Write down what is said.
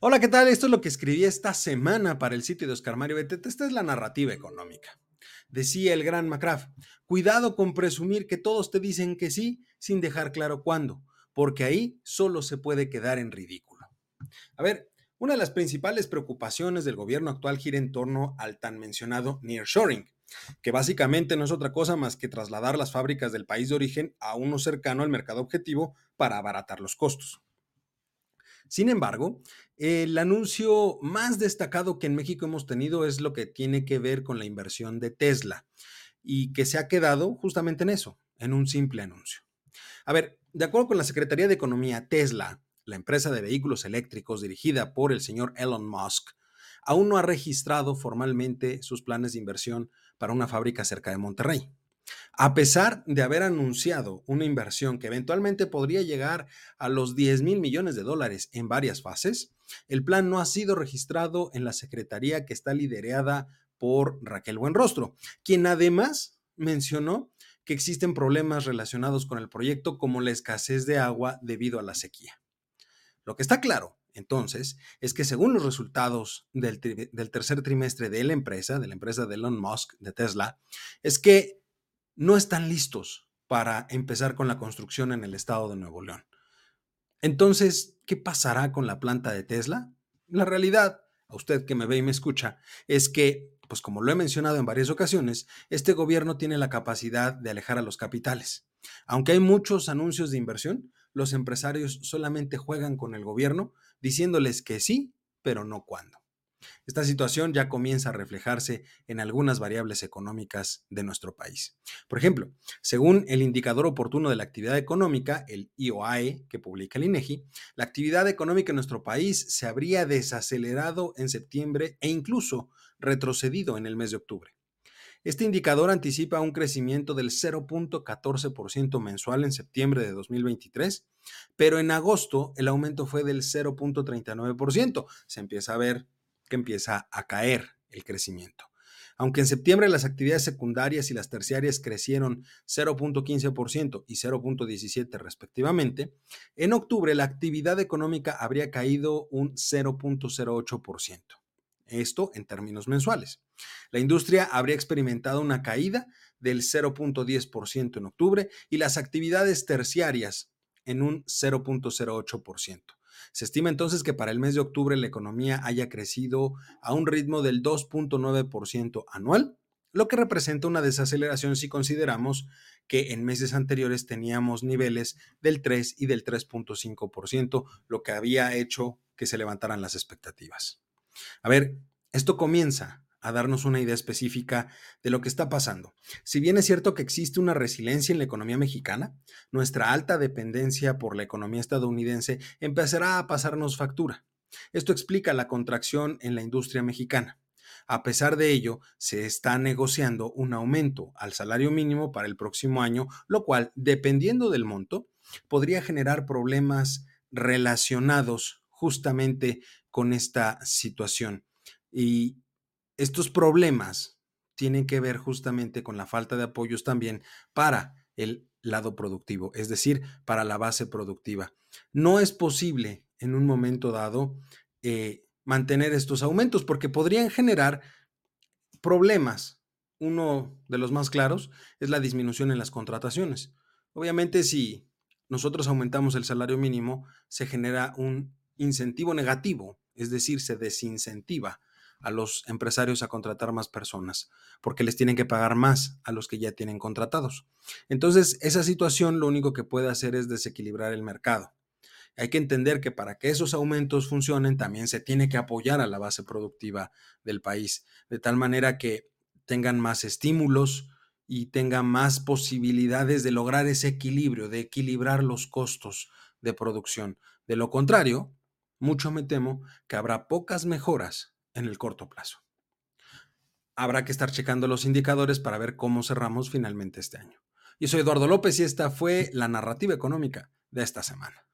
Hola, ¿qué tal? Esto es lo que escribí esta semana para el sitio de Oscar Mario Beteta. Esta es la narrativa económica. Decía el gran McCraft, cuidado con presumir que todos te dicen que sí sin dejar claro cuándo, porque ahí solo se puede quedar en ridículo. A ver, una de las principales preocupaciones del gobierno actual gira en torno al tan mencionado nearshoring, que básicamente no es otra cosa más que trasladar las fábricas del país de origen a uno cercano al mercado objetivo para abaratar los costos. Sin embargo, el anuncio más destacado que en México hemos tenido es lo que tiene que ver con la inversión de Tesla y que se ha quedado justamente en eso, en un simple anuncio. A ver, de acuerdo con la Secretaría de Economía, Tesla, la empresa de vehículos eléctricos dirigida por el señor Elon Musk, aún no ha registrado formalmente sus planes de inversión para una fábrica cerca de Monterrey. A pesar de haber anunciado una inversión que eventualmente podría llegar a los 10 mil millones de dólares en varias fases, el plan no ha sido registrado en la secretaría que está liderada por Raquel Buenrostro, quien además mencionó que existen problemas relacionados con el proyecto como la escasez de agua debido a la sequía. Lo que está claro, entonces, es que según los resultados del, tercer trimestre de la empresa, de la empresa de Elon Musk, de Tesla, es que no están listos para empezar con la construcción en el estado de Nuevo León. Entonces, ¿qué pasará con la planta de Tesla? La realidad, a usted que me ve y me escucha, es que, pues como lo he mencionado en varias ocasiones, este gobierno tiene la capacidad de alejar a los capitales. Aunque hay muchos anuncios de inversión, los empresarios solamente juegan con el gobierno diciéndoles que sí, pero no cuándo. Esta situación ya comienza a reflejarse en algunas variables económicas de nuestro país. Por ejemplo, según el indicador oportuno de la actividad económica, el IOAE, que publica el INEGI, la actividad económica en nuestro país se habría desacelerado en septiembre e incluso retrocedido en el mes de octubre. Este indicador anticipa un crecimiento del 0.14% mensual en septiembre de 2023, pero en agosto el aumento fue del 0.39%. Se empieza a ver que empieza a caer el crecimiento. Aunque en septiembre las actividades secundarias y las terciarias crecieron 0.15% y 0.17% respectivamente, en octubre la actividad económica habría caído un 0.08%. Esto en términos mensuales. La industria habría experimentado una caída del 0.10% en octubre y las actividades terciarias en un 0.08%. Se estima entonces que para el mes de octubre la economía haya crecido a un ritmo del 2.9% anual, lo que representa una desaceleración si consideramos que en meses anteriores teníamos niveles del 3 y del 3.5%, lo que había hecho que se levantaran las expectativas. A ver, esto comienza a darnos una idea específica de lo que está pasando. Si bien es cierto que existe una resiliencia en la economía mexicana, nuestra alta dependencia por la economía estadounidense empezará a pasarnos factura. Esto explica la contracción en la industria mexicana. A pesar de ello, se está negociando un aumento al salario mínimo para el próximo año, lo cual, dependiendo del monto, podría generar problemas relacionados justamente con esta situación. Y estos problemas tienen que ver justamente con la falta de apoyos también para el lado productivo, es decir, para la base productiva. No es posible en un momento dado eh, mantener estos aumentos porque podrían generar problemas. Uno de los más claros es la disminución en las contrataciones. Obviamente, si nosotros aumentamos el salario mínimo, se genera un incentivo negativo, es decir, se desincentiva a los empresarios a contratar más personas, porque les tienen que pagar más a los que ya tienen contratados. Entonces, esa situación lo único que puede hacer es desequilibrar el mercado. Hay que entender que para que esos aumentos funcionen, también se tiene que apoyar a la base productiva del país, de tal manera que tengan más estímulos y tengan más posibilidades de lograr ese equilibrio, de equilibrar los costos de producción. De lo contrario, mucho me temo que habrá pocas mejoras en el corto plazo. Habrá que estar checando los indicadores para ver cómo cerramos finalmente este año. Yo soy Eduardo López y esta fue la narrativa económica de esta semana.